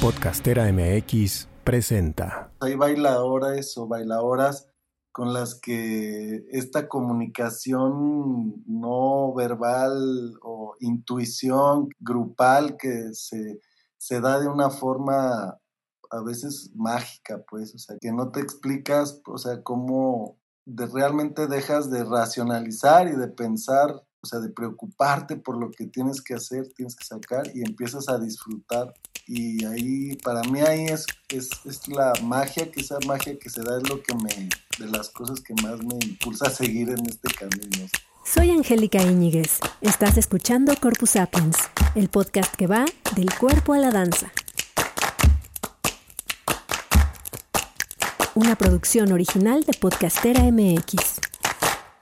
Podcastera MX presenta. Hay bailadores o bailadoras con las que esta comunicación no verbal o intuición grupal que se, se da de una forma a veces mágica, pues, o sea, que no te explicas, o sea, cómo de realmente dejas de racionalizar y de pensar, o sea, de preocuparte por lo que tienes que hacer, tienes que sacar y empiezas a disfrutar. Y ahí, para mí ahí es, es, es la magia, que esa magia que se da es lo que me, de las cosas que más me impulsa a seguir en este camino. Soy Angélica Íñiguez. Estás escuchando Corpus Sapiens, el podcast que va del cuerpo a la danza. Una producción original de Podcastera MX.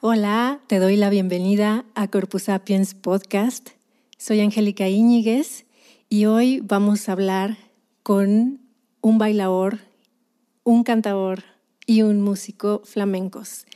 Hola, te doy la bienvenida a Corpus Sapiens Podcast. Soy Angélica Íñiguez y hoy vamos a hablar con un bailador, un cantador y un músico flamencos.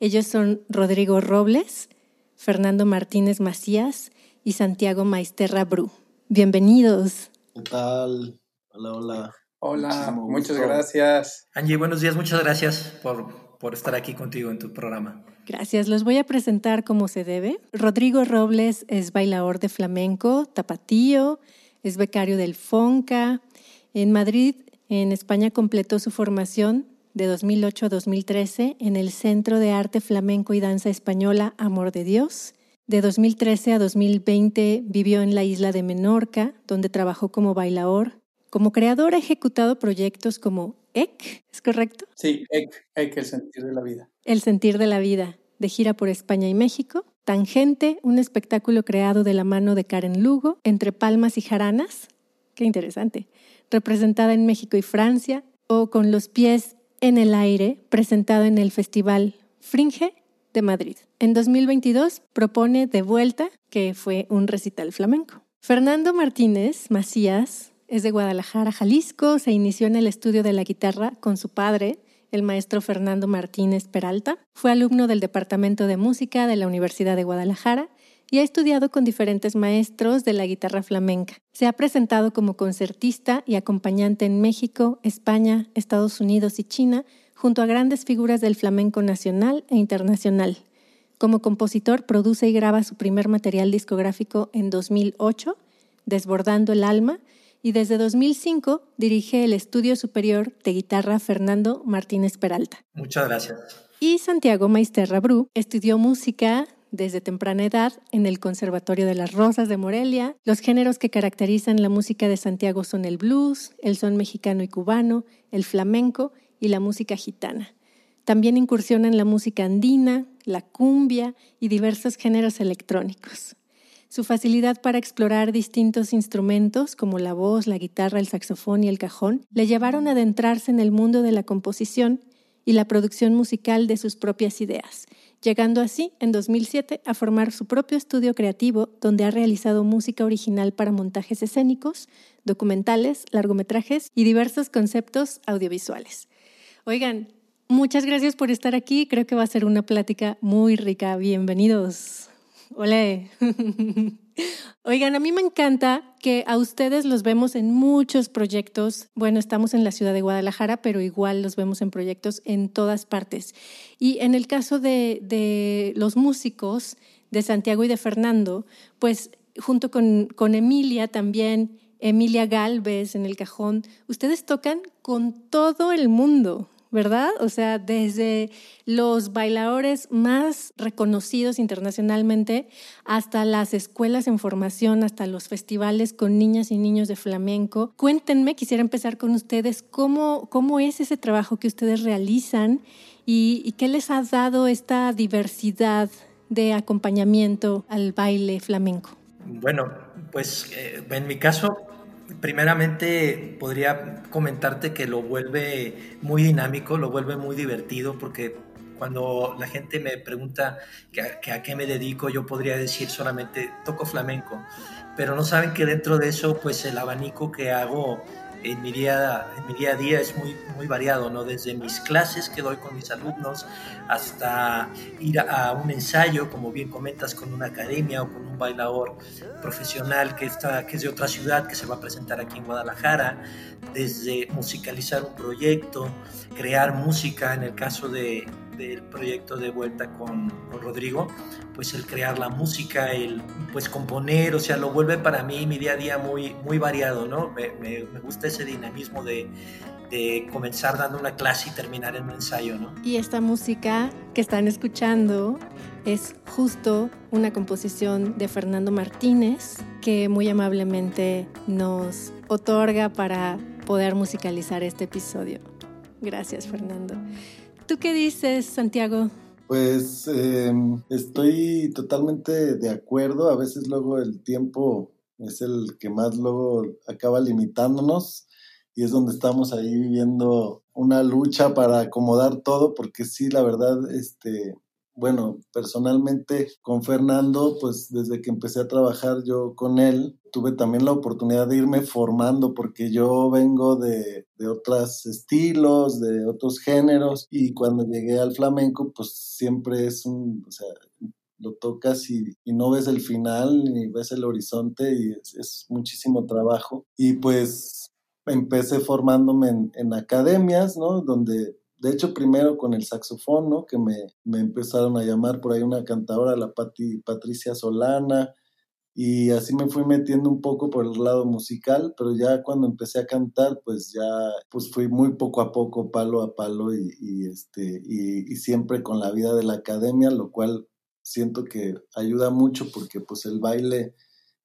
Ellos son Rodrigo Robles, Fernando Martínez Macías y Santiago Maisterra Bru. Bienvenidos. ¿Qué tal? Hola, hola. Hola, muchas gracias. Angie, buenos días, muchas gracias por, por estar aquí contigo en tu programa. Gracias, los voy a presentar como se debe. Rodrigo Robles es bailador de flamenco, tapatío, es becario del FONCA. En Madrid, en España, completó su formación de 2008 a 2013 en el Centro de Arte Flamenco y Danza Española Amor de Dios. De 2013 a 2020 vivió en la isla de Menorca, donde trabajó como bailador. Como creador ha ejecutado proyectos como EC, ¿es correcto? Sí, EC, EC, el sentir de la vida. El sentir de la vida, de gira por España y México. Tangente, un espectáculo creado de la mano de Karen Lugo, entre palmas y jaranas. Qué interesante. Representada en México y Francia. O con los pies en el aire, presentado en el Festival Fringe de Madrid. En 2022 propone De Vuelta, que fue un recital flamenco. Fernando Martínez Macías es de Guadalajara, Jalisco. Se inició en el estudio de la guitarra con su padre, el maestro Fernando Martínez Peralta. Fue alumno del Departamento de Música de la Universidad de Guadalajara y ha estudiado con diferentes maestros de la guitarra flamenca. Se ha presentado como concertista y acompañante en México, España, Estados Unidos y China, junto a grandes figuras del flamenco nacional e internacional. Como compositor, produce y graba su primer material discográfico en 2008, Desbordando el Alma, y desde 2005 dirige el Estudio Superior de Guitarra Fernando Martínez Peralta. Muchas gracias. Y Santiago Maisterra Bru estudió música desde temprana edad en el Conservatorio de las Rosas de Morelia. Los géneros que caracterizan la música de Santiago son el blues, el son mexicano y cubano, el flamenco y la música gitana. También incursiona en la música andina, la cumbia y diversos géneros electrónicos. Su facilidad para explorar distintos instrumentos como la voz, la guitarra, el saxofón y el cajón le llevaron a adentrarse en el mundo de la composición y la producción musical de sus propias ideas, llegando así en 2007 a formar su propio estudio creativo donde ha realizado música original para montajes escénicos, documentales, largometrajes y diversos conceptos audiovisuales. Oigan, muchas gracias por estar aquí, creo que va a ser una plática muy rica, bienvenidos. Hola. Oigan, a mí me encanta que a ustedes los vemos en muchos proyectos. Bueno, estamos en la ciudad de Guadalajara, pero igual los vemos en proyectos en todas partes. Y en el caso de, de los músicos de Santiago y de Fernando, pues junto con, con Emilia también, Emilia Galvez en el cajón, ustedes tocan con todo el mundo. ¿Verdad? O sea, desde los bailadores más reconocidos internacionalmente hasta las escuelas en formación, hasta los festivales con niñas y niños de flamenco. Cuéntenme, quisiera empezar con ustedes, ¿cómo, cómo es ese trabajo que ustedes realizan y, qué les ha dado esta diversidad de acompañamiento al baile flamenco? Bueno, pues eh, en mi caso primeramente podría comentarte que lo vuelve muy dinámico, lo vuelve muy divertido, porque cuando la gente me pregunta que a, qué me dedico, yo podría decir solamente toco flamenco, pero no saben que dentro de eso, pues el abanico que hago en mi día, a día es muy, variado, ¿no? Desde mis clases que doy con mis alumnos hasta ir a, un ensayo, como bien comentas, con una academia o con un bailador profesional que, está, que es de otra ciudad, que se va a presentar aquí en Guadalajara, desde musicalizar un proyecto, crear música, en el caso de, del proyecto de vuelta con, Rodrigo, pues el crear la música, el pues componer, o sea, lo vuelve para mí mi día a día muy, muy variado, ¿no? Me, me, gusta ese dinamismo de, de, comenzar dando una clase y terminar en un ensayo, ¿no? Y esta música que están escuchando es justo una composición de Fernando Martínez que muy amablemente nos otorga para poder musicalizar este episodio. Gracias, Fernando. ¿Tú qué dices, Santiago? Pues em, estoy totalmente de acuerdo. A veces luego el tiempo es el que más luego acaba limitándonos y es donde estamos ahí viviendo una lucha para acomodar todo porque sí, la verdad, este, bueno, personalmente con Fernando, pues desde que empecé a trabajar yo con él, tuve también la oportunidad de irme formando porque yo vengo de, de otros estilos, de otros géneros y cuando llegué al flamenco, pues siempre es un, o sea, lo tocas y, no ves el final ni ves el horizonte y es, muchísimo trabajo. Y pues empecé formándome en, en, academias, ¿no? Donde de hecho, primero con el saxofón, ¿no? Que me, empezaron a llamar por ahí una cantadora, la Patricia Solana, y así me fui metiendo un poco por el lado musical, pero ya cuando empecé a cantar, pues ya pues fui muy poco a poco, palo a palo y, este, y, siempre con la vida de la academia, lo cual siento que ayuda mucho porque pues el baile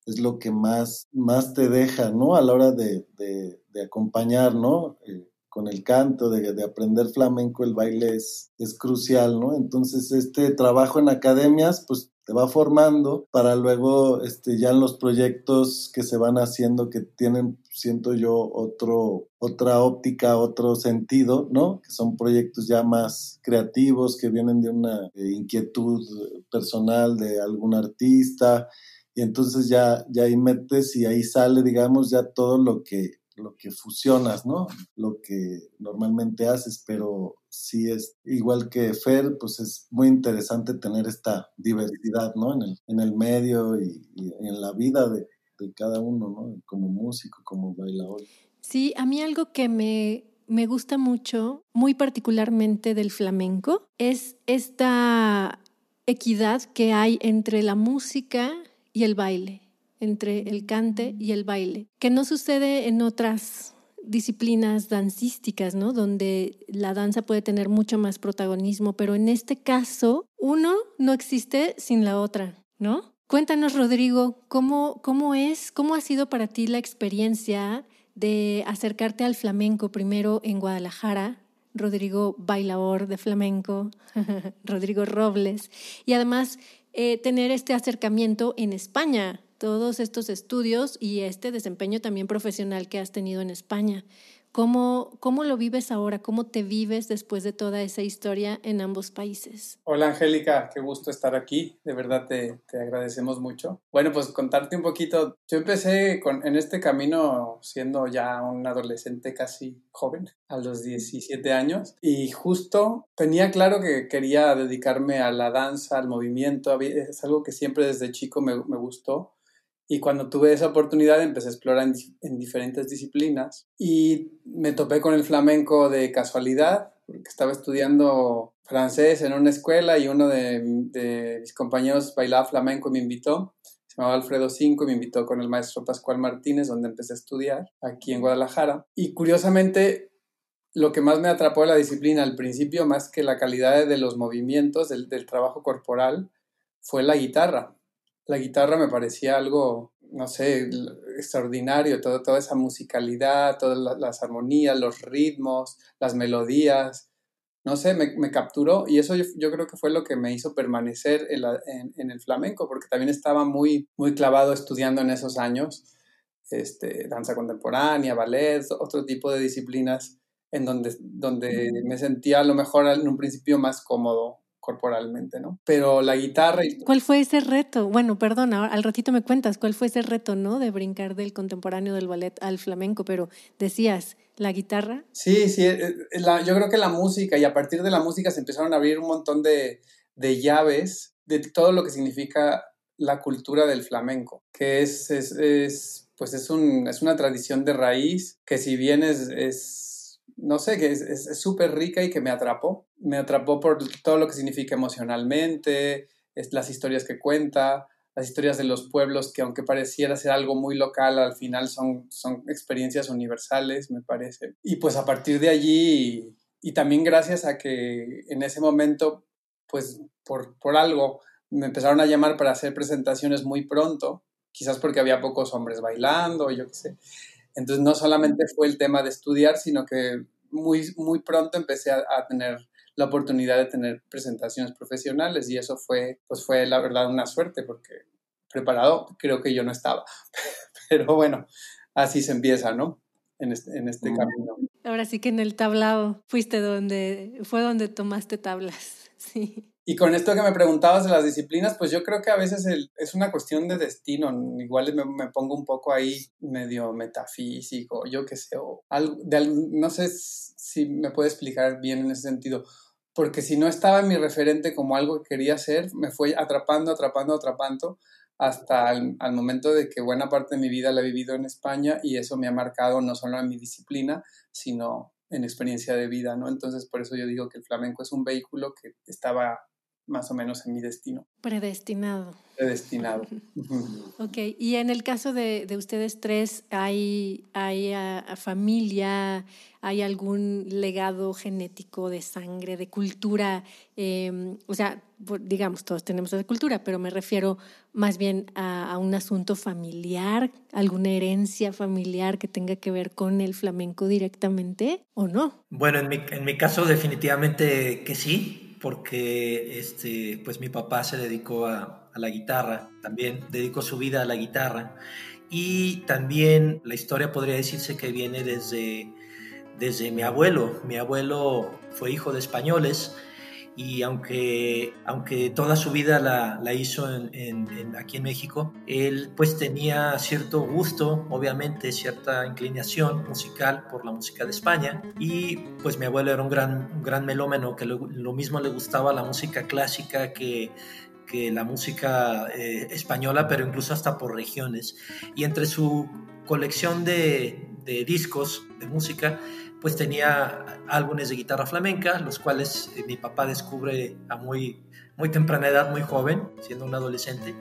es lo que más, más te deja, ¿no? A la hora de, de, acompañar, ¿no? Eh, con el canto, de, aprender flamenco, el baile es, es crucial, ¿no? Entonces, este trabajo en academias, pues te va formando para luego, este, ya en los proyectos que se van haciendo, que tienen, siento yo, otro, otra óptica, otro sentido, ¿no? Que son proyectos ya más creativos, que vienen de una eh, inquietud personal de algún artista, y entonces ya, ya ahí metes y ahí sale, digamos, ya todo lo que lo que fusionas, ¿no? Lo que normalmente haces, pero sí es igual que Fer, pues es muy interesante tener esta diversidad, ¿no? En el, en el medio y, en la vida de, de, cada uno, ¿no? Como músico, como bailador. Sí, a mí algo que me, me gusta mucho, muy particularmente del flamenco, es esta equidad que hay entre la música y el baile entre el cante y el baile, que no sucede en otras disciplinas dancísticas, ¿no? Donde la danza puede tener mucho más protagonismo, pero en este caso, uno no existe sin la otra, ¿no? Cuéntanos, Rodrigo, ¿cómo, cómo es, cómo ha sido para ti la experiencia de acercarte al flamenco primero en Guadalajara, Rodrigo bailador de flamenco, Rodrigo Robles, y además eh, tener este acercamiento en España, todos estos estudios y este desempeño también profesional que has tenido en España. ¿Cómo, ¿Cómo lo vives ahora? ¿Cómo te vives después de toda esa historia en ambos países? Hola Angélica, qué gusto estar aquí. De verdad te, te agradecemos mucho. Bueno, pues contarte un poquito. Yo empecé con, en este camino siendo ya un adolescente casi joven, a los 17 años, y justo tenía claro que quería dedicarme a la danza, al movimiento. Es algo que siempre desde chico me, me gustó y cuando tuve esa oportunidad empecé a explorar en, diferentes disciplinas y me topé con el flamenco de casualidad, porque estaba estudiando francés en una escuela y uno de, mis compañeros bailaba flamenco y me invitó. Se llamaba Alfredo Cinco y me invitó con el maestro Pascual Martínez, donde empecé a estudiar aquí en Guadalajara. Y curiosamente, lo que más me atrapó de la disciplina al principio, más que la calidad de los movimientos, del trabajo corporal, fue la guitarra la guitarra me parecía algo, no sé, extraordinario, todo, toda esa musicalidad, todas las, armonías, los ritmos, las melodías, no sé, me, capturó y eso yo, creo que fue lo que me hizo permanecer en, el flamenco, porque también estaba muy, muy clavado estudiando en esos años, este, danza contemporánea, ballet, otro tipo de disciplinas en donde, donde me sentía a lo mejor en un principio más cómodo corporalmente, ¿no? Pero la guitarra... Y... ¿Cuál fue ese reto? Bueno, perdón, al ratito me cuentas, ¿cuál fue ese reto, ¿no? De brincar del contemporáneo del ballet al flamenco, pero decías, ¿la guitarra? Sí, sí, eh, eh, yo creo que la música y a partir de la música se empezaron a abrir un montón de, de llaves de todo lo que significa la cultura del flamenco, que es, es, es pues es, un, es, una tradición de raíz que si bien es, es no sé, que es súper rica y que me atrapó. Me atrapó por todo lo que significa emocionalmente, es, las historias que cuenta, las historias de los pueblos que aunque pareciera ser algo muy local, al final son, son experiencias universales, me parece. Y pues a partir de allí, y también gracias a que en ese momento, pues por, por algo, me empezaron a llamar para hacer presentaciones muy pronto, quizás porque había pocos hombres bailando, yo qué sé. Entonces no solamente fue el tema de estudiar, sino que muy, muy pronto empecé a, tener la oportunidad de tener presentaciones profesionales y eso fue, pues fue la verdad una suerte porque preparado creo que yo no estaba. Pero bueno, así se empieza, ¿no? En este, en este camino. Ahora sí que en el tablado fuiste donde, fue donde tomaste tablas, sí. Y con esto que me preguntabas de las disciplinas, pues yo creo que a veces es una cuestión de destino. Igual me, pongo un poco ahí medio metafísico, yo qué sé, o algo, de, no sé si me puede explicar bien en ese sentido. Porque si no estaba en mi referente como algo que quería hacer, me fue atrapando, atrapando, atrapando hasta el al momento de que buena parte de mi vida la he vivido en España y eso me ha marcado no solo en mi disciplina, sino en experiencia de vida, ¿no? Entonces, por eso yo digo que el flamenco es un vehículo que estaba más o menos en mi destino. Predestinado. Predestinado. ok, y en el caso de, de ustedes tres, ¿hay, hay a, familia, hay algún legado genético de sangre, de cultura? Em, o sea, digamos, todos tenemos esa cultura, pero me refiero más bien a, a, un asunto familiar, alguna herencia familiar que tenga que ver con el flamenco directamente o no. Bueno, en mi, en mi caso definitivamente que sí porque este, pues mi papá se dedicó a, la guitarra, también dedicó su vida a la guitarra. Y también la historia podría decirse que viene desde, desde mi abuelo. Mi abuelo fue hijo de españoles y aunque, aunque toda su vida la, la hizo en, aquí en México, él pues tenía cierto gusto, obviamente cierta inclinación musical por la música de España y pues mi abuelo era un gran, un gran melómeno que lo, mismo le gustaba la música clásica que, que la música eh, española, pero incluso hasta por regiones. Y entre su colección de, de discos de música, pues tenía álbumes de guitarra flamenca, los cuales eh, mi papá descubre a muy, muy temprana edad, muy joven, siendo un adolescente,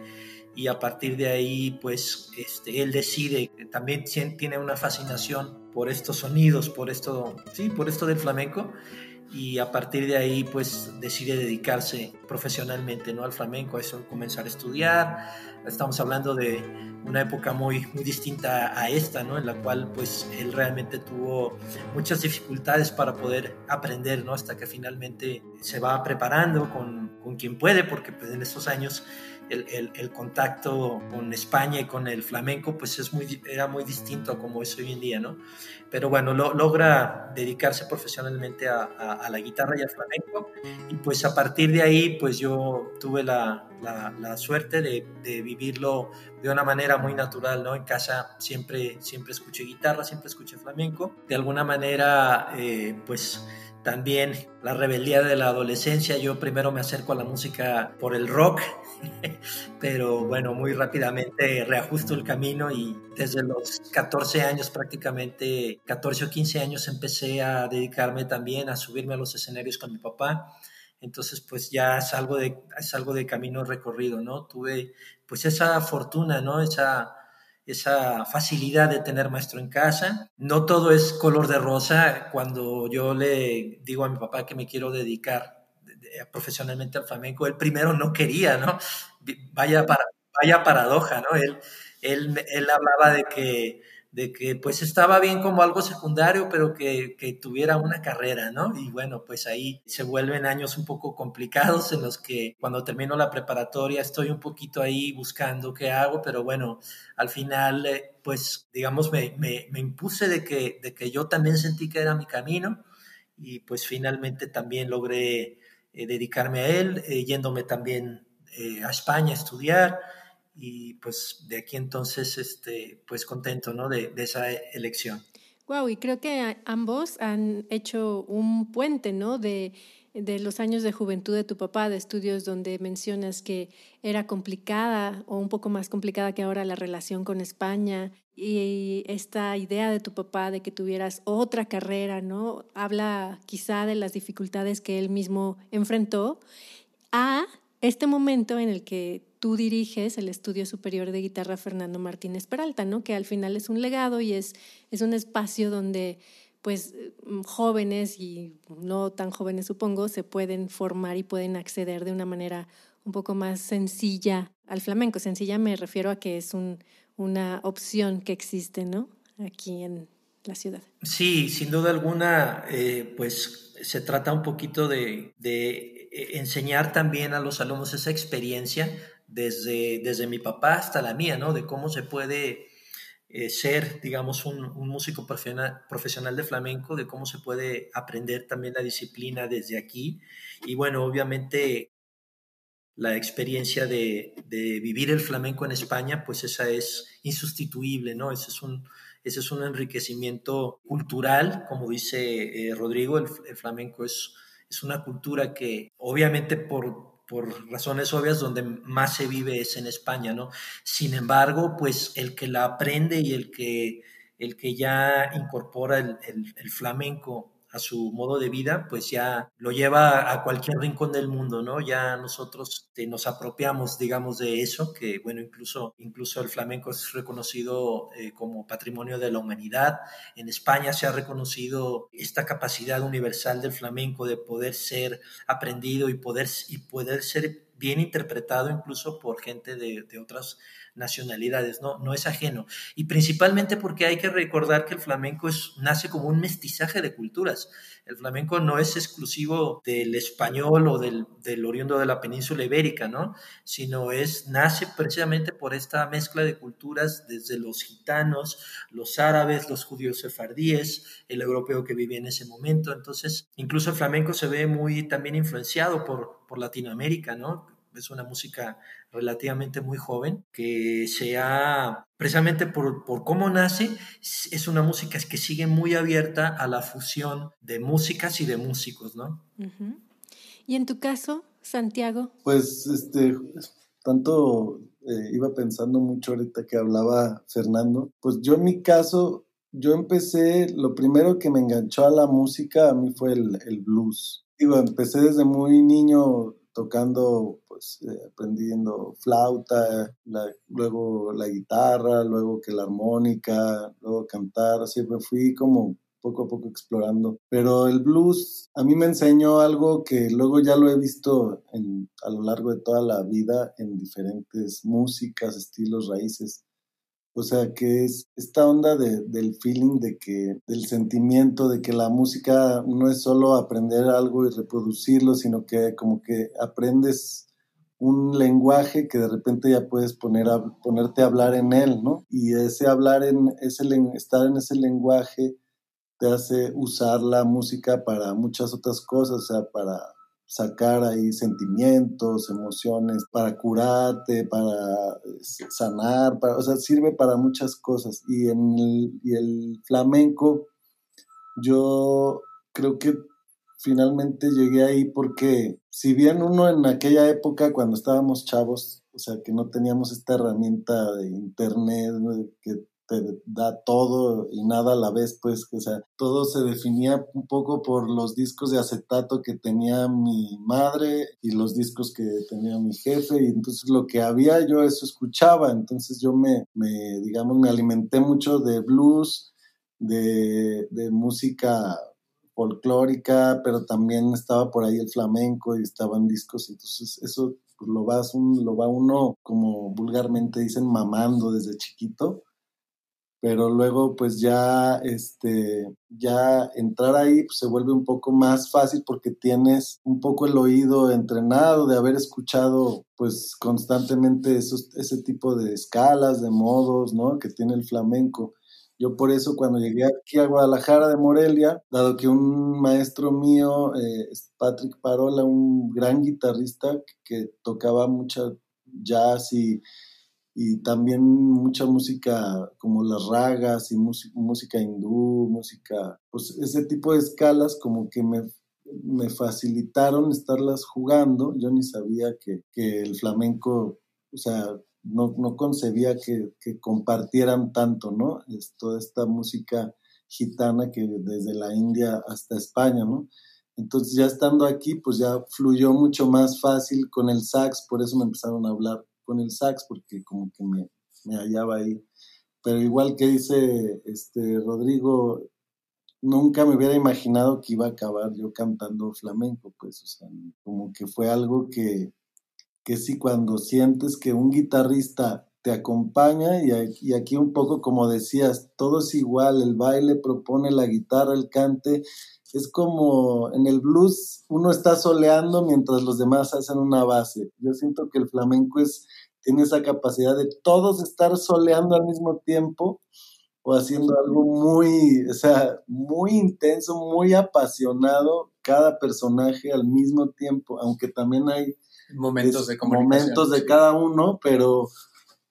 y a partir de ahí, pues este, él decide, también tiene una fascinación por estos sonidos, por esto, sí, por esto del flamenco, y a partir de ahí pues decide dedicarse profesionalmente ¿no? al flamenco, a eso comenzar a estudiar. Estamos hablando de una época muy, muy distinta a esta, ¿no? en la cual pues él realmente tuvo muchas dificultades para poder aprender, ¿no? hasta que finalmente se va preparando con, con quien puede, porque pues en estos años el, el, contacto con España y con el flamenco pues es muy, era muy distinto a como es hoy en día, ¿no? Pero bueno, lo, logra dedicarse profesionalmente a, a, la guitarra y al flamenco y pues a partir de ahí pues yo tuve la, la, la suerte de, de, vivirlo de una manera muy natural, ¿no? En casa siempre, siempre escuché guitarra, siempre escuché flamenco. De alguna manera eh, pues también la rebeldía de la adolescencia, yo primero me acerco a la música por el rock, pero bueno, muy rápidamente reajusto el camino y desde los 14 años prácticamente, 14 o 15 años empecé a dedicarme también a subirme a los escenarios con mi papá. Entonces, pues ya es algo de, es algo de camino recorrido, ¿no? Tuve pues esa fortuna, ¿no? Esa, esa facilidad de tener maestro en casa. No todo es color de rosa. Cuando yo le digo a mi papá que me quiero dedicar profesionalmente al flamenco, él primero no quería, ¿no? Vaya, para, vaya paradoja, ¿no? Él, él, él hablaba de que de que pues estaba bien como algo secundario, pero que, que, tuviera una carrera, ¿no? Y bueno, pues ahí se vuelven años un poco complicados en los que cuando termino la preparatoria estoy un poquito ahí buscando qué hago, pero bueno, al final eh, pues digamos me, me, me impuse de que, de que yo también sentí que era mi camino y pues finalmente también logré dedicarme a él, yéndome también a España a estudiar y pues de aquí entonces, este, pues contento, ¿no? De, de esa elección. Wow, y creo que ambos han hecho un puente, ¿no? De, de los años de juventud de tu papá, de estudios donde mencionas que era complicada o un poco más complicada que ahora la relación con España y esta idea de tu papá de que tuvieras otra carrera, ¿no? Habla quizá de las dificultades que él mismo enfrentó a este momento en el que tú diriges el Estudio Superior de Guitarra Fernando Martínez Peralta, ¿no? Que al final es un legado y es, es un espacio donde pues mm, jóvenes y no tan jóvenes supongo se pueden formar y pueden acceder de una manera un poco más sencilla al flamenco. Sencilla me refiero a que es un, una opción que existe, ¿no? Aquí en la ciudad. Sí, sin duda alguna, eh, pues se trata un poquito de, enseñar también a los alumnos esa experiencia desde, desde mi papá hasta la mía, ¿no? De cómo se puede eh, ser, digamos, un, un, músico profesional, profesional de flamenco, de cómo se puede aprender también la disciplina desde aquí. Y bueno, obviamente la experiencia de, de, vivir el flamenco en España, pues esa es insustituible, ¿no? Ese es un, ese es un enriquecimiento cultural, como dice eh, Rodrigo, el, el flamenco es es una cultura que obviamente por, por razones obvias donde más se vive es en España, ¿no? Sin embargo, pues el que la aprende y el que, el que ya incorpora el, el flamenco a su modo de vida, pues ya lo lleva a cualquier rincón del mundo, ¿no? Ya nosotros este, nos apropiamos, digamos, de eso, que bueno, incluso, incluso el flamenco es reconocido eh, como patrimonio de la humanidad. En España se ha reconocido esta capacidad universal del flamenco de poder ser aprendido y poder, y poder ser bien interpretado incluso por gente de, de otras nacionalidades, no, no es ajeno. Y principalmente porque hay que recordar que el flamenco es, nace como un mestizaje de culturas. El flamenco no es exclusivo del español o del, del oriundo de la península ibérica, ¿no? Sino es, nace precisamente por esta mezcla de culturas desde los gitanos, los árabes, los judíos sefardíes, el europeo que vivía en ese momento. Entonces, incluso el flamenco se ve muy también influenciado por, por Latinoamérica, ¿no? Es una música relativamente muy joven, que se ha, precisamente por, por, cómo nace, es una música que sigue muy abierta a la fusión de músicas y de músicos, ¿no? Y en tu caso, Santiago. Pues, este, tanto eh, iba pensando mucho ahorita que hablaba Fernando, pues yo en mi caso, yo empecé, lo primero que me enganchó a la música a mí fue el, el blues. Digo, empecé desde muy niño tocando, pues eh, aprendiendo flauta, luego la guitarra, luego que la armónica, luego cantar, siempre fui como poco a poco explorando. Pero el blues a mí me enseñó algo que luego ya lo he visto a lo largo de toda la vida en diferentes músicas, estilos, raíces. O sea, que es esta onda de, del feeling, de que, del sentimiento, de que la música no es solo aprender algo y reproducirlo, sino que como que aprendes un lenguaje que de repente ya puedes poner a, ponerte a hablar en él, ¿no? Y ese hablar en, ese, estar en ese lenguaje te hace usar la música para muchas otras cosas, o sea, para sacar ahí sentimientos, emociones, para curarte, para sanar, para, o sea, sirve para muchas cosas. Y en el, y el flamenco, yo creo que finalmente llegué ahí porque si bien uno en aquella época, cuando estábamos chavos, o sea, que no teníamos esta herramienta de internet que te da todo y nada a la vez, pues, o sea, todo se definía un poco por los discos de acetato que tenía mi madre y los discos que tenía mi jefe, y entonces lo que había yo eso escuchaba, entonces yo me, digamos, me alimenté mucho de blues, de, de música folclórica, pero también estaba por ahí el flamenco y estaban discos, entonces eso pues, lo, vas un, lo va uno, como vulgarmente dicen, mamando desde chiquito pero luego pues ya este ya entrar ahí pues, se vuelve un poco más fácil porque tienes un poco el oído entrenado de haber escuchado pues constantemente esos, ese tipo de escalas de modos no que tiene el flamenco. Yo por eso cuando llegué aquí a Guadalajara de Morelia, dado que un maestro mío, eh, Patrick Parola, un gran guitarrista que tocaba mucha jazz y, y también mucha música como las ragas y música hindú, música, pues ese tipo de escalas como que me, me facilitaron estarlas jugando. Yo ni sabía que, que el flamenco, o sea, no, no concebía que, que, compartieran tanto, ¿no? Es toda esta música gitana que desde la India hasta España, ¿no? Entonces ya estando aquí, pues ya fluyó mucho más fácil con el sax, por eso me empezaron a hablar con el sax, porque como que me, hallaba ahí. Pero igual que dice este Rodrigo, nunca me hubiera imaginado que iba a acabar yo cantando flamenco, pues, o sea, como que fue algo que, que sí, cuando sientes que un guitarrista te acompaña y, aquí un poco como decías, todo es igual, el baile propone la guitarra, el cante, es como en el blues uno está soleando mientras los demás hacen una base. Yo siento que el flamenco es, tiene esa capacidad de todos estar soleando al mismo tiempo o haciendo algo muy, o sea, muy intenso, muy apasionado, cada personaje al mismo tiempo, aunque también hay momentos de Momentos de cada uno, pero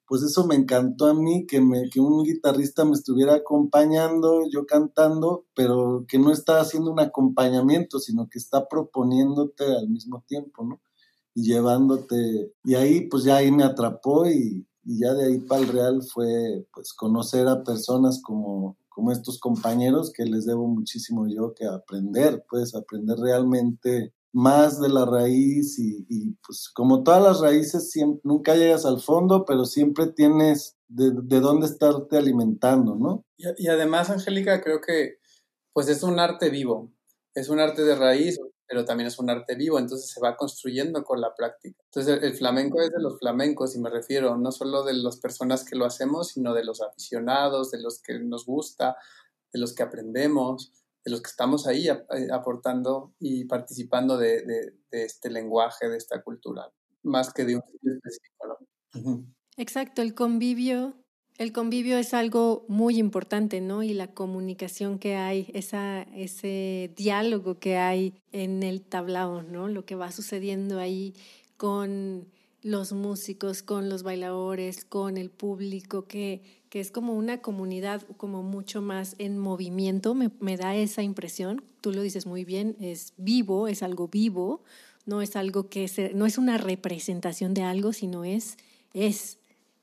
pues eso me encantó a mí, que, me, que un guitarrista me estuviera acompañando, yo cantando, pero que no está haciendo un acompañamiento, sino que está proponiéndote al mismo tiempo, ¿no? Y llevándote, y ahí pues ya ahí me atrapó y, y ya de ahí para el Real fue pues conocer a personas como, como estos compañeros que les debo muchísimo yo que aprender, pues aprender realmente más de la raíz y, pues como todas las raíces siempre, nunca llegas al fondo, pero siempre tienes de, dónde estarte alimentando, ¿no? Y, además, Angélica, creo que pues es un arte vivo, es un arte de raíz, pero también es un arte vivo, entonces se va construyendo con la práctica. Entonces el, flamenco es de los flamencos y me refiero no solo de las personas que lo hacemos, sino de los aficionados, de los que nos gusta, de los que aprendemos los que estamos ahí eh, aportando y participando de, de, este lenguaje, de esta cultura, más que de un sitio específico. Exacto, el convivio, el convivio es algo muy importante, ¿no? Y la comunicación que hay, esa, ese diálogo que hay en el tablao, ¿no? Lo que va sucediendo ahí con los músicos, con los bailadores, con el público, que, que es como una comunidad como mucho más en movimiento, me, me, da esa impresión. Tú lo dices muy bien, es vivo, es algo vivo, no es algo que se, no es una representación de algo, sino es, es,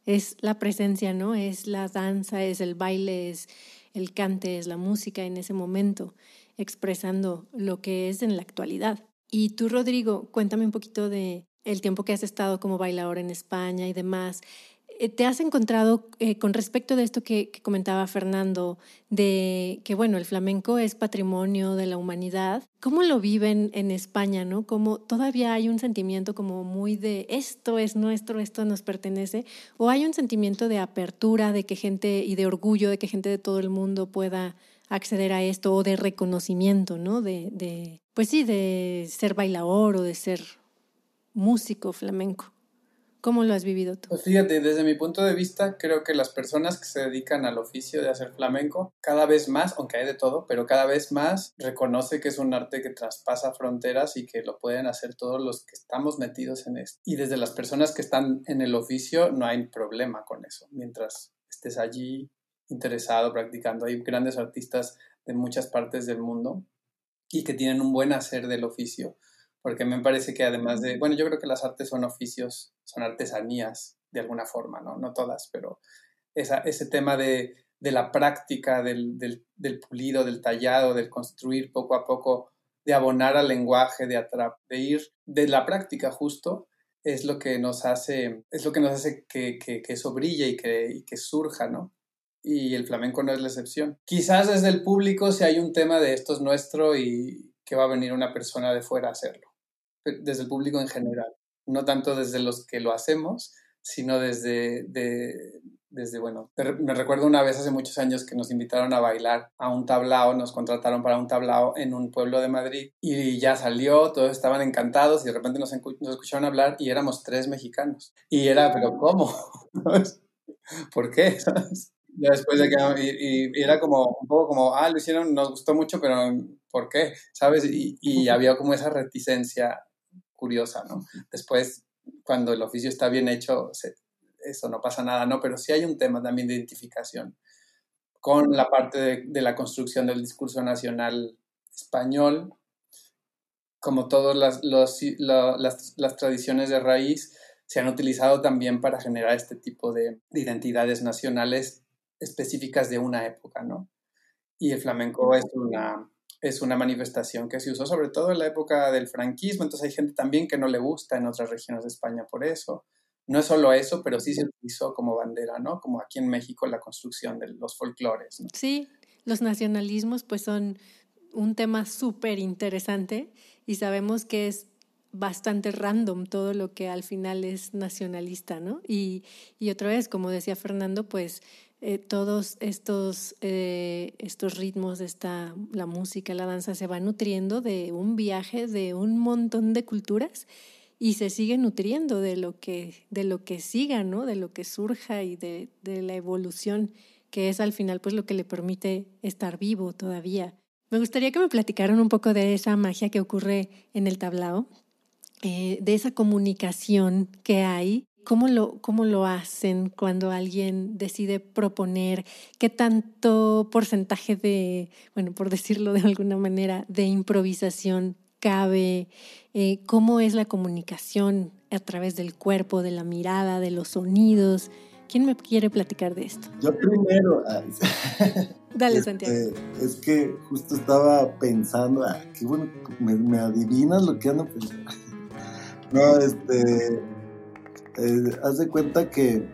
es la presencia, ¿no? Es la danza, es el baile, es el cante, es la música en ese momento, expresando lo que es en la actualidad. Y tú, Rodrigo, cuéntame un poquito de el tiempo que has estado como bailador en España y demás, ¿te has encontrado eh, con respecto de esto que, comentaba Fernando, de que, bueno, el flamenco es patrimonio de la humanidad? ¿Cómo lo viven en España, no? Como todavía hay un sentimiento como muy de esto es nuestro, esto nos pertenece, o hay un sentimiento de apertura, de que gente y de orgullo, de que gente de todo el mundo pueda acceder a esto, o de reconocimiento, ¿no? De pues sí, de ser bailador o de ser músico flamenco. ¿Cómo lo has vivido tú? Pues fíjate, desde mi punto de vista, creo que las personas que se dedican al oficio de hacer flamenco, cada vez más, aunque hay de todo, pero cada vez más reconoce que es un arte que traspasa fronteras y que lo pueden hacer todos los que estamos metidos en esto. Y desde las personas que están en el oficio no hay problema con eso. Mientras estés allí interesado, practicando, hay grandes artistas de muchas partes del mundo y que tienen un buen hacer del oficio porque me parece que además de, bueno, yo creo que las artes son oficios, son artesanías de alguna forma, ¿no? No todas, pero esa, ese tema de, de la práctica, del, del, del, pulido, del tallado, del construir poco a poco, de abonar al lenguaje, de, de ir de la práctica justo, es lo que nos hace, es lo que nos hace que, que, que eso brille y que, y que surja, ¿no? Y el flamenco no es la excepción. Quizás desde el público si hay un tema de esto es nuestro y que va a venir una persona de fuera a hacerlo desde el público en general, no tanto desde los que lo hacemos, sino desde, desde bueno, me recuerdo una vez hace muchos años que nos invitaron a bailar a un tablao, nos contrataron para un tablao en un pueblo de Madrid y ya salió, todos estaban encantados y de repente nos, nos escucharon hablar y éramos tres mexicanos. Y era, pero ¿cómo? ¿Por qué? Después de que, y, era como un poco como, ah, lo hicieron, nos gustó mucho, pero ¿por qué? ¿Sabes? Y, y había como esa reticencia curiosa, ¿no? Después, cuando el oficio está bien hecho, eso no pasa nada, ¿no? Pero sí hay un tema también de identificación con la parte de, la construcción del discurso nacional español, como todas las, las, tradiciones de raíz, se han utilizado también para generar este tipo de, identidades nacionales específicas de una época, ¿no? Y el flamenco es una, es una manifestación que se usó sobre todo en la época del franquismo, entonces hay gente también que no le gusta en otras regiones de España por eso. No es solo eso, pero sí se utilizó como bandera, ¿no? Como aquí en México la construcción de los folclores. Sí, los nacionalismos pues son un tema súper interesante y sabemos que es bastante random todo lo que al final es nacionalista, ¿no? Y, y otra vez, como decía Fernando, pues eh, todos estos, eh, estos ritmos, esta, la música, la danza, se va nutriendo de un viaje de un montón de culturas y se sigue nutriendo de lo que, de lo que siga, ¿no? de lo que surja y de, de la evolución, que es al final pues lo que le permite estar vivo todavía. Me gustaría que me platicaran un poco de esa magia que ocurre en el tablao, eh, de esa comunicación que hay ¿Cómo lo, ¿Cómo lo hacen cuando alguien decide proponer? ¿Qué tanto porcentaje de, bueno, por decirlo de alguna manera, de improvisación cabe? Eh, ¿Cómo es la comunicación a través del cuerpo, de la mirada, de los sonidos? ¿Quién me quiere platicar de esto? Yo primero. Dale, este, Santiago. Es que justo estaba pensando, ah, qué bueno, me, me adivinas lo que ando pensando. No, este eh, haz de cuenta que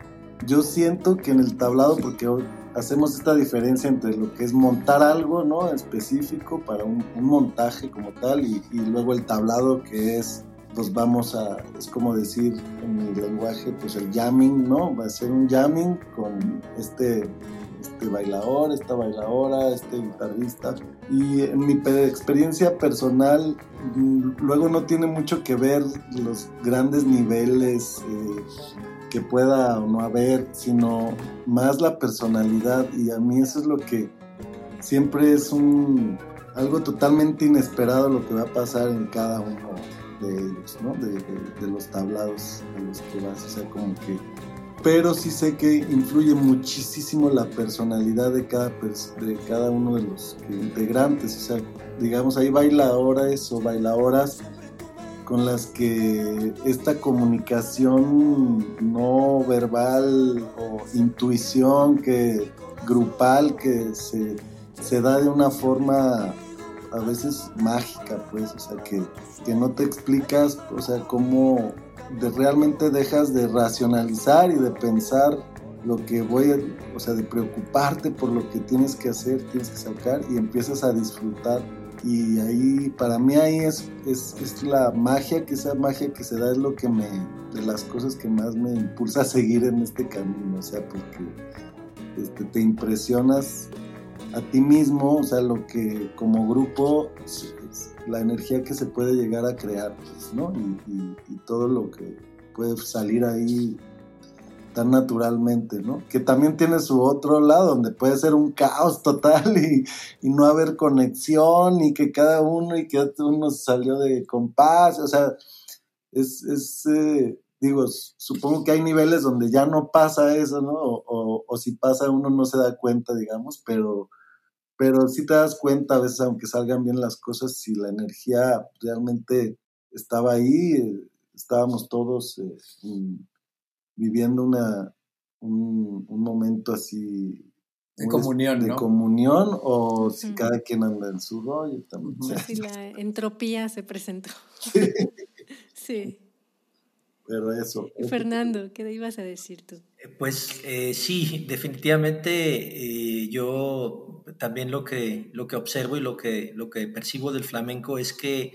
yo siento que en el tablado, porque hacemos esta diferencia entre lo que es montar algo, ¿no? Específico para un, montaje como tal y, luego el tablado que es, pues vamos a, es como decir en mi lenguaje, pues el jamming, ¿no? Va a ser un jamming con este, este bailador, esta bailadora, este guitarrista. Y en mi experiencia personal, mm, luego no tiene mucho que ver los grandes niveles eh, que pueda o no haber, sino más la personalidad. Y a mí eso es lo que siempre es un algo totalmente inesperado lo que va a pasar en cada uno de ellos, ¿no? De, de los tablados a los que vas. O sea, como que pero sí sé que influye muchísimo la personalidad de cada, de cada uno de los integrantes. O sea, digamos, hay bailadores o bailadoras con las que esta comunicación no verbal o intuición que grupal que se, se da de una forma a veces mágica, pues, o sea, que, que no te explicas, o sea, cómo de realmente dejas de racionalizar y de pensar lo que voy a, o sea, de preocuparte por lo que tienes que hacer, tienes que sacar y empiezas a disfrutar. Y ahí, para mí ahí es, es, es la magia, que esa magia que se da es lo que me, de las cosas que más me impulsa a seguir en este camino, o sea, porque este, te impresionas a ti mismo, o sea, lo que como grupo la energía que se puede llegar a crear, pues, ¿no? Y, todo lo que puede salir ahí tan naturalmente, ¿no? Que también tiene su otro lado, donde puede ser un caos total y, no haber conexión y que cada uno y que uno salió de compás, o sea, es, es eh, digo, supongo que hay niveles donde ya no pasa eso, ¿no? O, o si pasa uno no se da cuenta, digamos, pero pero sí te das cuenta a veces, aunque salgan bien las cosas, si la energía realmente estaba ahí, eh, estábamos todos eh, viviendo una, un, momento así de comunión, de comunión o si cada quien anda en su rollo también. Si la entropía se presentó. sí. Pero eso. Fernando, ¿qué ibas a decir tú? Pues eh, sí, definitivamente eh, yo también lo que, lo que observo y lo que, lo que percibo del flamenco es que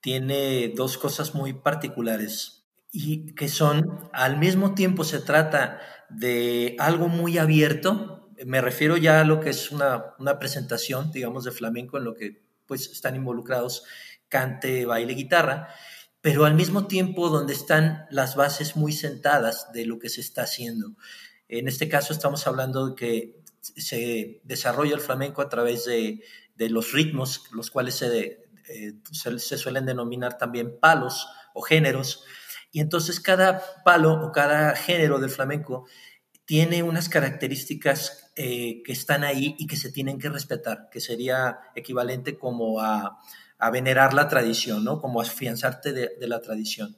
tiene dos cosas muy particulares y que son, al mismo tiempo se trata de algo muy abierto, me refiero ya a lo que es una, una presentación, digamos, de flamenco en lo que pues están involucrados cante, baile, guitarra, pero al mismo tiempo donde están las bases muy sentadas de lo que se está haciendo. En este caso estamos hablando de que se desarrolla el flamenco a través de, los ritmos, los cuales eh, se, se, suelen denominar también palos o géneros. Y entonces cada palo o cada género del flamenco tiene unas características eh, que están ahí y que se tienen que respetar, que sería equivalente como a, venerar la tradición, ¿no? Como afianzarte de, de la tradición.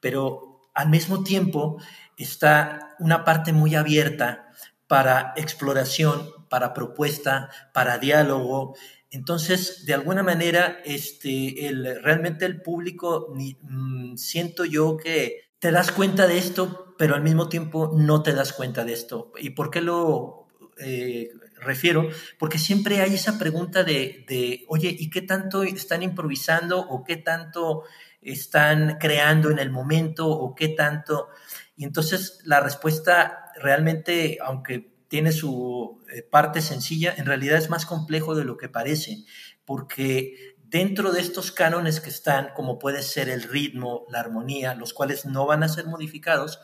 Pero al mismo tiempo está una parte muy abierta para exploración, para propuesta, para diálogo. Entonces, de alguna manera, este, el, realmente el público, mm, siento yo que te das cuenta de esto, pero al mismo tiempo no te das cuenta de esto. ¿Y por qué lo eh, refiero? Porque siempre hay esa pregunta de, de, oye, ¿y qué tanto están improvisando o qué tanto están creando en el momento o qué tanto... Y entonces la respuesta realmente, aunque tiene su eh, parte sencilla, en realidad es más complejo de lo que parece, porque dentro de estos cánones que están, como puede ser el ritmo, la armonía, los cuales no van a ser modificados,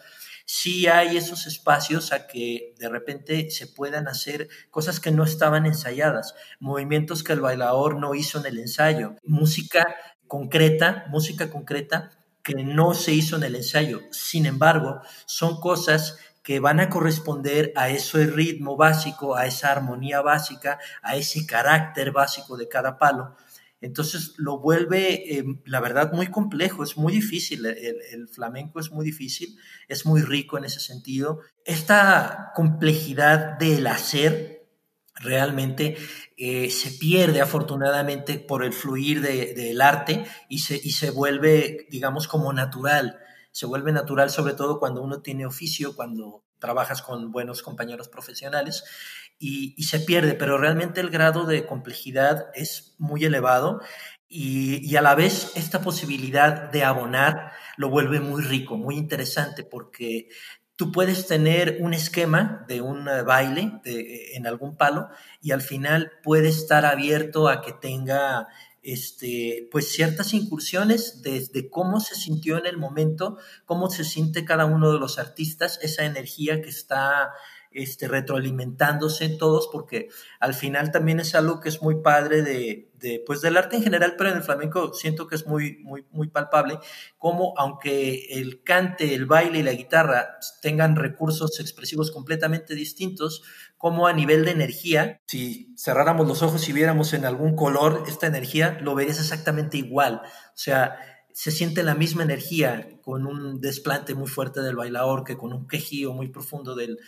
sí hay esos espacios a que de repente se puedan hacer cosas que no estaban ensayadas, movimientos que el bailador no hizo en el ensayo, música concreta, música concreta que no se hizo en el ensayo. Sin embargo, son cosas que van a corresponder a ese ritmo básico, a esa armonía básica, a ese carácter básico de cada palo. Entonces lo vuelve, eh, la verdad, muy complejo, es muy difícil, el, flamenco es muy difícil, es muy rico en ese sentido. Esta complejidad del hacer realmente eh, se pierde afortunadamente por el fluir del arte y se, y se vuelve, digamos, como natural. Se vuelve natural sobre todo cuando uno tiene oficio, cuando trabajas con buenos compañeros profesionales y, se pierde, pero realmente el grado de complejidad es muy elevado y, y, a la vez esta posibilidad de abonar lo vuelve muy rico, muy interesante, porque tú puedes tener un esquema de un eh, baile en algún palo y al final puede estar abierto a que tenga este, pues ciertas incursiones desde cómo se sintió en el momento, cómo se siente cada uno de los artistas, esa energía que está este, retroalimentándose en todos, porque al final también es algo que es muy padre de, pues del arte en general, pero en el flamenco siento que es muy, muy, muy palpable, como aunque el cante, el baile y la guitarra tengan recursos expresivos completamente distintos, como a nivel de energía, si cerráramos los ojos y viéramos en algún color esta energía, lo verías exactamente igual. O sea, se siente la misma energía con un desplante muy fuerte del bailador que con un quejío muy profundo del,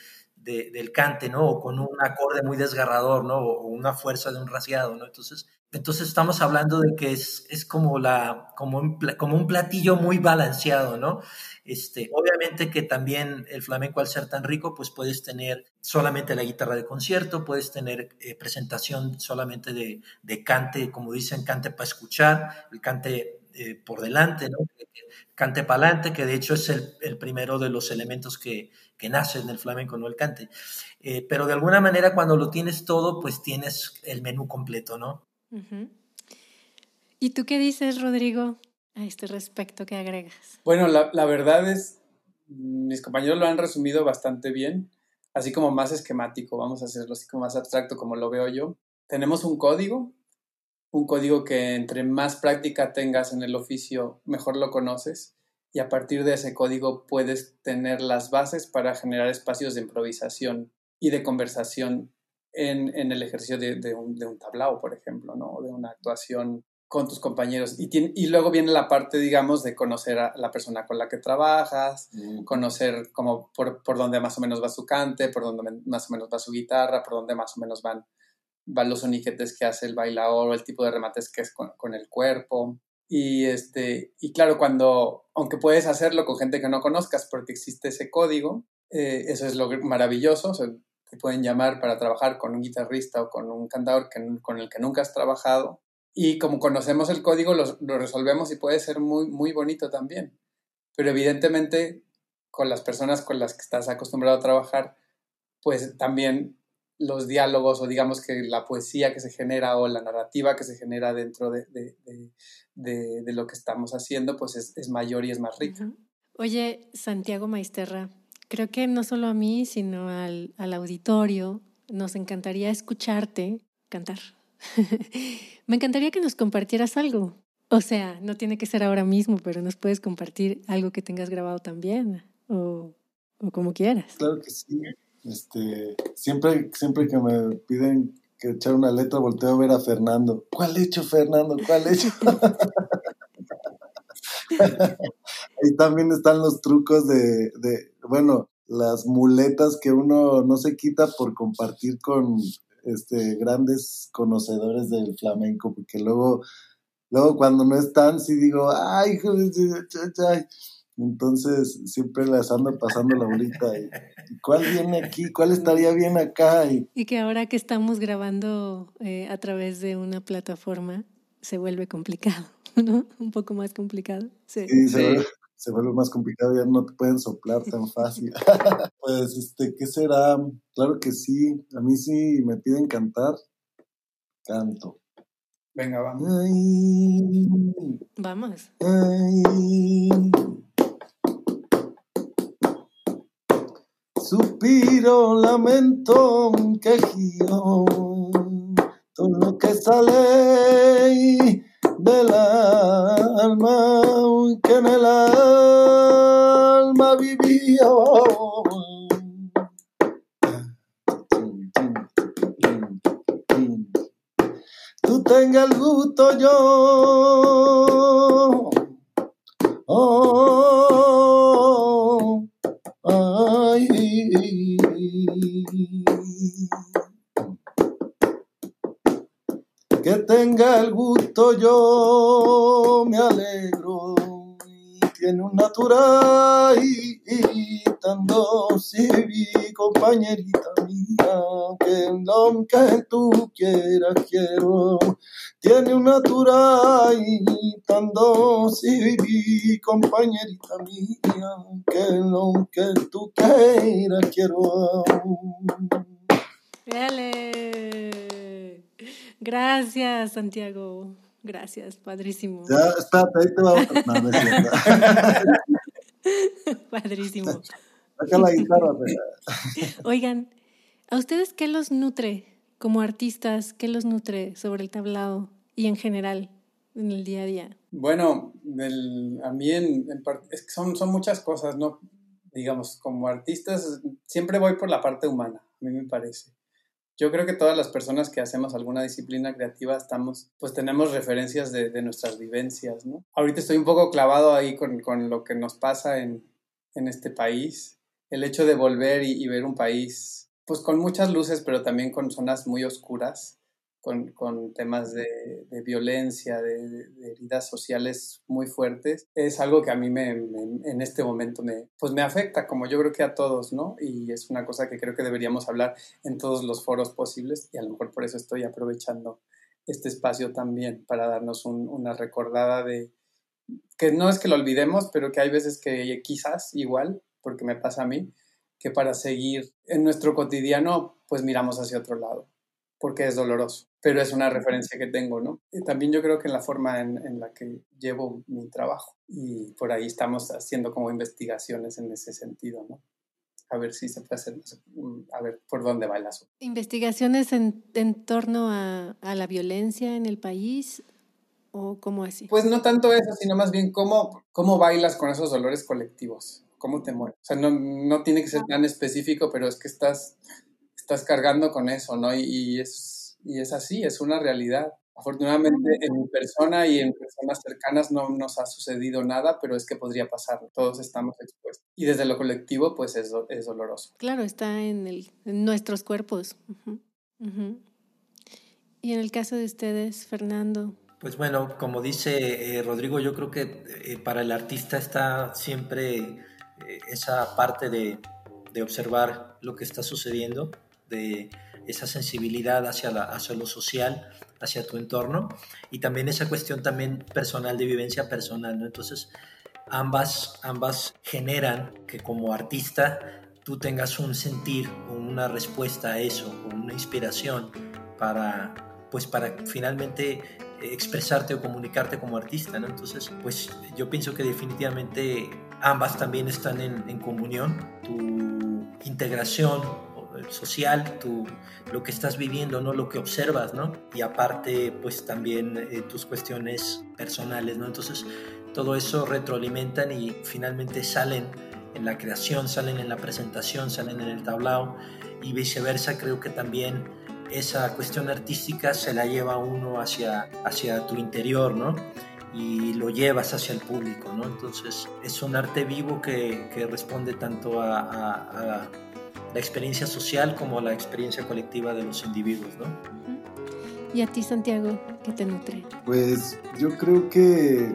del cante, ¿no? O con un acorde muy desgarrador, ¿no? O, una fuerza de un rasgueado, ¿no? Entonces, entonces estamos hablando de que es, es como, la, como, un, como un platillo muy balanceado, ¿no? Este, obviamente que también el flamenco al ser tan rico, pues puedes tener solamente la guitarra de concierto, puedes tener eh, presentación solamente de, de, cante, como dicen, cante para escuchar, el cante eh, por delante, ¿no? Cante para adelante, que de hecho es el, el primero de los elementos que, que nace en el flamenco, no el cante. Eh, pero de alguna manera cuando lo tienes todo, pues tienes el menú completo, ¿no? ¿Y tú qué dices, Rodrigo, a este respecto que agregas? Bueno, la, la verdad es, mis compañeros lo han resumido bastante bien, así como más esquemático, vamos a hacerlo así como más abstracto como lo veo yo. Tenemos un código, un código que entre más práctica tengas en el oficio, mejor lo conoces y a partir de ese código puedes tener las bases para generar espacios de improvisación y de conversación en, en el ejercicio de, de, un, de, un, tablao, por ejemplo, ¿no? de una actuación con tus compañeros. Y, y luego viene la parte, digamos, de conocer a la persona con la que trabajas, mm. conocer como por, por dónde más o menos va su cante, por dónde más o menos va su guitarra, por dónde más o menos van, van los soniquetes que hace el bailador o el tipo de remates que es con, con el cuerpo. Y, este, y claro, cuando, aunque puedes hacerlo con gente que no conozcas porque existe ese código, eh, eso es lo maravilloso, te pueden llamar para trabajar con un guitarrista o con un cantador que, con el que nunca has trabajado. Y como conocemos el código, lo, lo resolvemos y puede ser muy, muy bonito también. Pero evidentemente, con las personas con las que estás acostumbrado a trabajar, pues también los diálogos o digamos que la poesía que se genera o la narrativa que se genera dentro de, de, de, lo que estamos haciendo, pues es, es, mayor y es más rica. Oye, Santiago Maisterra, Creo que no solo a mí, sino al, al auditorio, nos encantaría escucharte cantar. Me encantaría que nos compartieras algo. O sea, no tiene que ser ahora mismo, pero nos puedes compartir algo que tengas grabado también, o, o como quieras. Claro que sí. Este, siempre, siempre que me piden que echar una letra, volteo a ver a Fernando. ¿Cuál hecho, Fernando? ¿Cuál hecho? Ahí también están los trucos de, de, bueno, las muletas que uno no se quita por compartir con este, grandes conocedores del flamenco, porque luego, luego cuando no están, sí digo, ay, ay, entonces siempre las ando pasando la bolita. Y, ¿Cuál viene aquí? ¿Cuál estaría bien acá? Y, y que ahora que estamos grabando eh, a través de una plataforma, se vuelve complicado, ¿no? Un poco más complicado. Sí, sí, se, Vuelve, se, Vuelve, más complicado, ya no te pueden soplar tan fácil. pues, este, ¿qué será? Claro que sí, a mí sí me piden cantar, canto. Venga, vamos. Ay, vamos. Ay. Suspiro, lamento, quejío, todo lo que sale del alma, que en el alma vivía. Tú tenga el gusto yo. Oh, Que tenga el gusto yo me alegro. Tiene un natural y, tan dócil compañerita mía que lo que tú quieras quiero tiene un natural y tan dócil compañerita mía que lo que tú quieras quiero Dale. Gracias, Santiago. Gracias, padrísimo. Ya, espérate, ahí te va a... No, no es padrísimo. Saca la guitarra. Oigan, ¿a ustedes qué los nutre como artistas? ¿Qué los nutre sobre el tablado y en general en el día a día? Bueno, a mí en, en part, es que son, son muchas cosas, ¿no? Digamos, como artistas siempre voy por la parte humana, a mí me parece. Yo creo que todas las personas que hacemos alguna disciplina creativa estamos, pues tenemos referencias de, de nuestras vivencias, ¿no? Ahorita estoy un poco clavado ahí con, con lo que nos pasa en, en, este país. El hecho de volver y, ver un país, pues con muchas luces, pero también con zonas muy oscuras, con, con temas de, violencia, de, heridas sociales muy fuertes, es algo que a mí me, en este momento me, pues me afecta, como yo creo que a todos, ¿no? Y es una cosa que creo que deberíamos hablar en todos los foros posibles y a lo mejor por eso estoy aprovechando este espacio también para darnos un, una recordada de que no es que lo olvidemos, pero que hay veces que quizás igual, porque me pasa a mí, que para seguir en nuestro cotidiano, pues miramos hacia otro lado porque es doloroso, pero es una referencia que tengo, ¿no? Y también yo creo que en la forma en, en, la que llevo mi trabajo y por ahí estamos haciendo como investigaciones en ese sentido, ¿no? A ver si se puede hacer, a ver por dónde va el asunto. ¿Investigaciones en, en torno a, a, la violencia en el país o cómo así? Pues no tanto eso, sino más bien cómo, cómo bailas con esos dolores colectivos, cómo te mueves. O sea, no, no tiene que ser tan específico, pero es que estás estás cargando con eso, ¿no? Y, y, es, y es así, es una realidad. Afortunadamente en mi persona y en personas cercanas no nos ha sucedido nada, pero es que podría pasar, todos estamos expuestos. Y desde lo colectivo, pues es, es doloroso. Claro, está en, el, en nuestros cuerpos. Uh -huh. Uh -huh. Y en el caso de ustedes, Fernando. Pues bueno, como dice eh, Rodrigo, yo creo que eh, para el artista está siempre esa parte de, de observar lo que está sucediendo de esa sensibilidad hacia, la, hacia lo social, hacia tu entorno y también esa cuestión también personal de vivencia personal. Entonces, ambas, ambas generan que como artista tú tengas un sentir o una respuesta a eso, o una inspiración para, pues para finalmente expresarte o comunicarte como artista. Entonces, pues yo pienso que definitivamente ambas también están en, comunión. Tu integración social, tu, lo que estás viviendo, ¿no? Lo que observas, ¿no? Y aparte, pues también eh, tus cuestiones personales, ¿no? Entonces, todo eso retroalimentan y finalmente salen en la creación, salen en la presentación, salen en el tablao y viceversa. Creo que también esa cuestión artística se la lleva uno hacia, hacia tu interior, ¿no? Y lo llevas hacia el público, ¿no? Entonces es un arte vivo que, que responde tanto a, a, la experiencia social como a la experiencia colectiva de los individuos, ¿no? ¿Y a ti, Santiago, qué te nutre? Pues yo creo que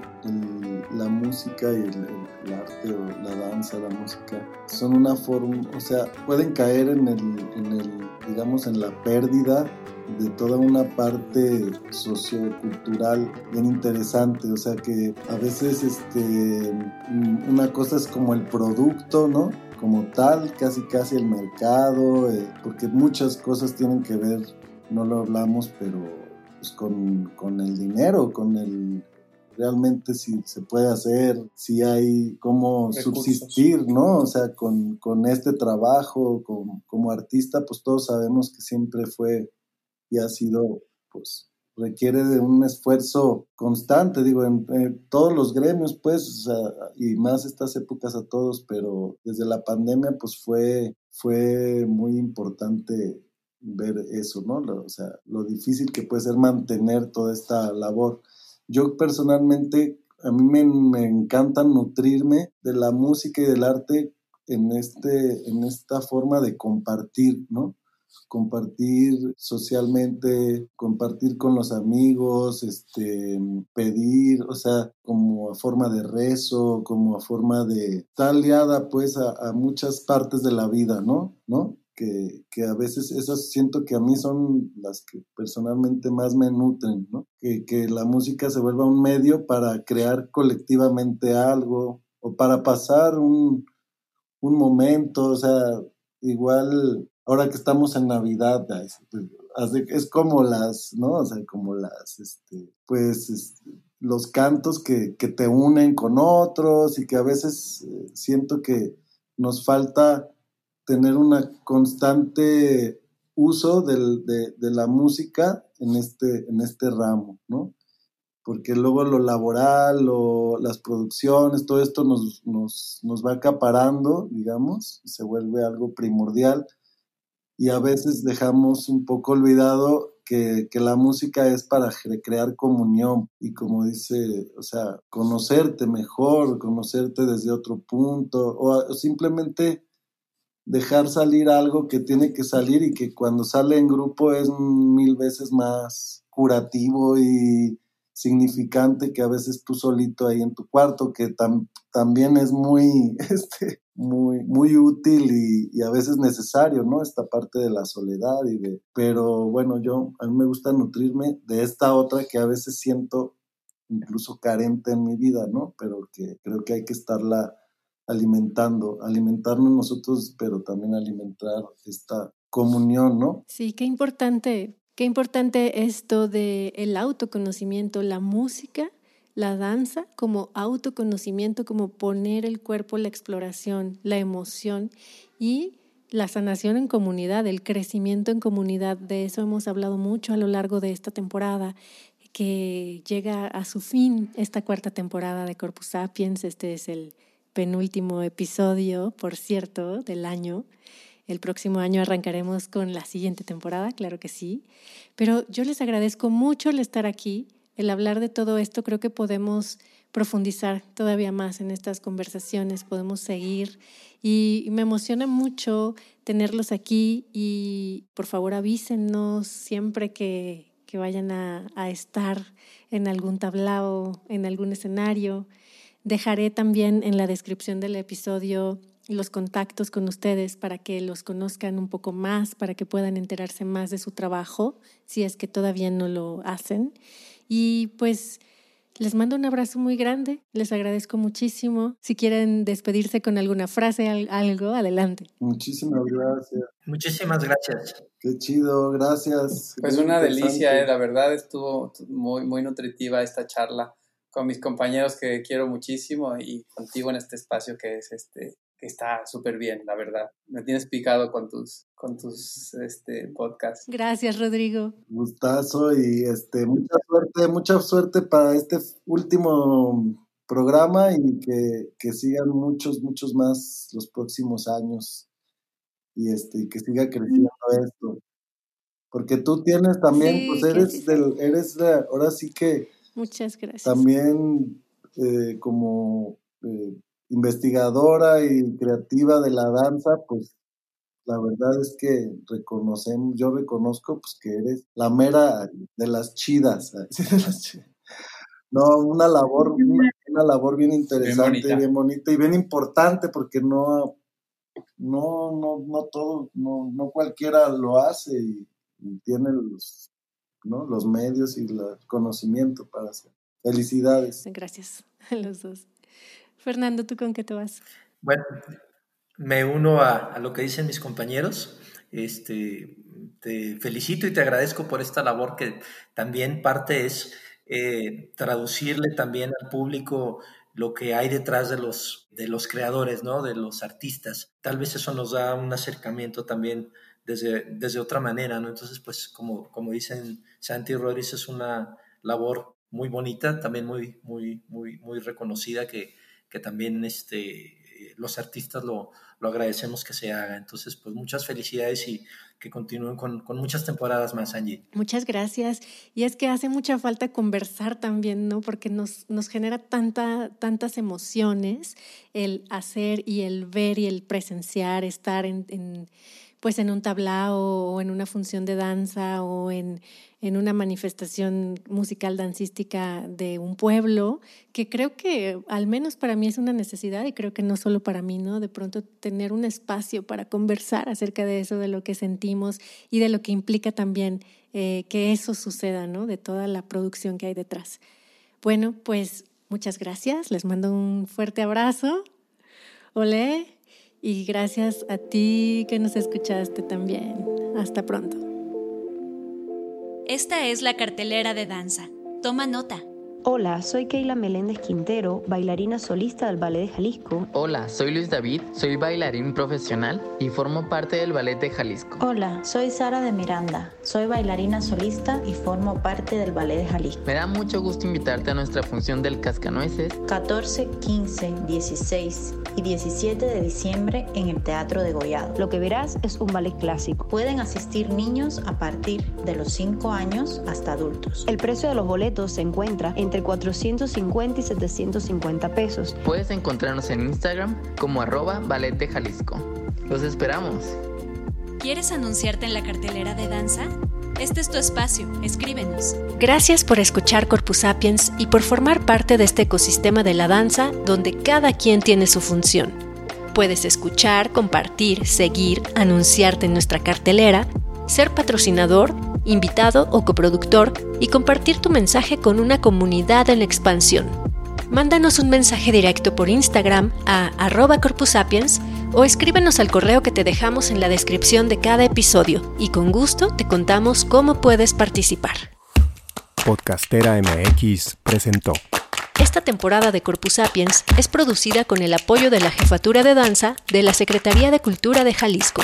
la música y el, arte o la danza, la música, son una forma, o sea, pueden caer en el, en el, digamos, en la pérdida de toda una parte sociocultural bien interesante, o sea que a veces este, una cosa es como el producto, ¿no? como tal, casi casi el mercado, eh, porque muchas cosas tienen que ver no lo hablamos, pero pues con, con el dinero, con el realmente si se puede hacer, si hay cómo subsistir, ¿no? O sea, con, con este trabajo como, como, artista, pues todos sabemos que siempre fue y ha sido, pues requiere de un esfuerzo constante, digo, en, todos los gremios, pues, o sea, y más estas épocas a todos, pero desde la pandemia, pues fue, fue muy importante ver eso, ¿no? Lo, o sea, lo difícil que puede ser mantener toda esta labor. Yo personalmente, a mí me, me encanta nutrirme de la música y del arte en, este, en esta forma de compartir, ¿no? Compartir socialmente, compartir con los amigos, este, pedir, o sea, como a forma de rezo, como a forma de estar liada pues a, a muchas partes de la vida, ¿no? ¿No? que, que, a veces esas siento que a mí son las que personalmente más me nutren, ¿no? Que, que la música se vuelva un medio para crear colectivamente algo o para pasar un, un momento, o sea, igual ahora que estamos en Navidad, es como las, ¿no? O sea, como las, este, pues, los cantos que, que, te unen con otros y que a veces eh, siento que nos falta tener una constante uso de, de, la música en este, en este ramo, ¿no? Porque luego lo laboral, o las producciones, todo esto nos, nos, nos va acaparando, digamos, y se vuelve algo primordial. Y a veces dejamos un poco olvidado que, que, la música es para crear comunión y como dice, o sea, conocerte mejor, conocerte desde otro punto o simplemente dejar salir algo que tiene que salir y que cuando sale en grupo es mil veces más curativo y significante que a veces tú solito ahí en tu cuarto, que también es muy, este, muy, muy útil y, a veces necesario, ¿no? Esta parte de la soledad y de, pero bueno, yo, a mí me gusta nutrirme de esta otra que a veces siento incluso carente en mi vida, ¿no? Pero que creo que hay que estarla alimentando, alimentarnos nosotros, pero también alimentar esta comunión, ¿no? Sí, qué importante, qué importante esto de el autoconocimiento, la música, la danza como autoconocimiento, como poner el cuerpo, la exploración, la emoción y la sanación en comunidad, el crecimiento en comunidad. De eso hemos hablado mucho a lo largo de esta temporada que llega a su fin esta cuarta temporada de Corpus Sapiens. Este es el penúltimo episodio, por cierto, del año. El próximo año arrancaremos con la siguiente temporada, claro que sí. Pero yo les agradezco mucho el estar aquí, el hablar de todo esto. Creo que podemos profundizar todavía más en estas conversaciones, podemos seguir y me emociona mucho tenerlos aquí y por favor avísenos siempre que, vayan a estar en algún tablao, en algún escenario. Dejaré también en la descripción del episodio los contactos con ustedes para que los conozcan un poco más, para que puedan enterarse más de su trabajo, si es que todavía no lo hacen. Y pues les mando un abrazo muy grande, les agradezco muchísimo. Si quieren despedirse con alguna frase, algo, adelante. Muchísimas gracias. Muchísimas gracias. Qué chido, gracias. Pues una delicia, eh, la verdad estuvo muy, muy nutritiva esta charla con mis compañeros que quiero muchísimo y contigo en este espacio que es este que está súper bien, la verdad. Me tienes picado con tus, con tus este, podcasts. Gracias, Rodrigo. Gustazo y este, mucha suerte, mucha suerte para este último programa y que, que sigan muchos, muchos más los próximos años y este, que siga creciendo esto. Porque tú tienes también, pues eres del, eres ahora sí que Muchas gracias. También eh, como eh, investigadora y creativa de la danza, pues la verdad es que reconocemos, yo reconozco pues que eres la mera de las chidas. No, una labor, una, labor bien interesante, bien bonita. y bien importante porque no, no, no, no todo, no, no cualquiera lo hace y, tiene los, ¿no? los medios y el conocimiento para hacer. Felicidades. Gracias a los dos. Fernando, ¿tú con qué te vas? Bueno, me uno a, lo que dicen mis compañeros. Este, te felicito y te agradezco por esta labor que también parte es eh, traducirle también al público lo que hay detrás de los, de los creadores, ¿no? de los artistas. Tal vez eso nos da un acercamiento también desde, desde otra manera. ¿no? Entonces, pues como, como dicen Santi Rodríguez, es una labor muy bonita, también muy, muy, muy, muy reconocida que, que también este, los artistas lo, lo, agradecemos que se haga. Entonces, pues muchas felicidades y que continúen con, con, muchas temporadas más, Angie. Muchas gracias. Y es que hace mucha falta conversar también, ¿no? Porque nos, nos genera tanta, tantas emociones el hacer y el ver y el presenciar, estar en pues en un tablao o en una función de danza o en, en una manifestación musical dancística de un pueblo, que creo que al menos para mí es una necesidad y creo que no solo para mí, ¿no? De pronto tener un espacio para conversar acerca de eso, de lo que sentimos y de lo que implica también eh, que eso suceda, ¿no? De toda la producción que hay detrás. Bueno, pues muchas gracias, les mando un fuerte abrazo. Olé. Y gracias a ti que nos escuchaste también. Hasta pronto. Esta es la cartelera de danza. Toma nota. Hola, soy Keila Meléndez Quintero, bailarina solista del Ballet de Jalisco. Hola, soy Luis David, soy bailarín profesional y formo parte del Ballet de Jalisco. Hola, soy Sara de Miranda, soy bailarina solista y formo parte del Ballet de Jalisco. Me da mucho gusto invitarte a nuestra función del Cascanueces 14, 15, 16 y 17 de diciembre en el Teatro de Gollado. Lo que verás es un ballet clásico. Pueden asistir niños a partir de los 5 años hasta adultos. El precio de los boletos se encuentra en entre 450 y 750 pesos. Puedes encontrarnos en Instagram como arroba ballet de Jalisco. Los esperamos. ¿Quieres anunciarte en la cartelera de danza? Este es tu espacio, escríbenos. Gracias por escuchar Corpus Sapiens y por formar parte de este ecosistema de la danza donde cada quien tiene su función. Puedes escuchar, compartir, seguir, anunciarte en nuestra cartelera, ser patrocinador invitado o coproductor y compartir tu mensaje con una comunidad en expansión. Mándanos un mensaje directo por Instagram a arroba corpusapiens o escríbenos al correo que te dejamos en la descripción de cada episodio y con gusto te contamos cómo puedes participar. Podcastera MX presentó. Esta temporada de Corpus Sapiens es producida con el apoyo de la Jefatura de Danza de la Secretaría de Cultura de Jalisco.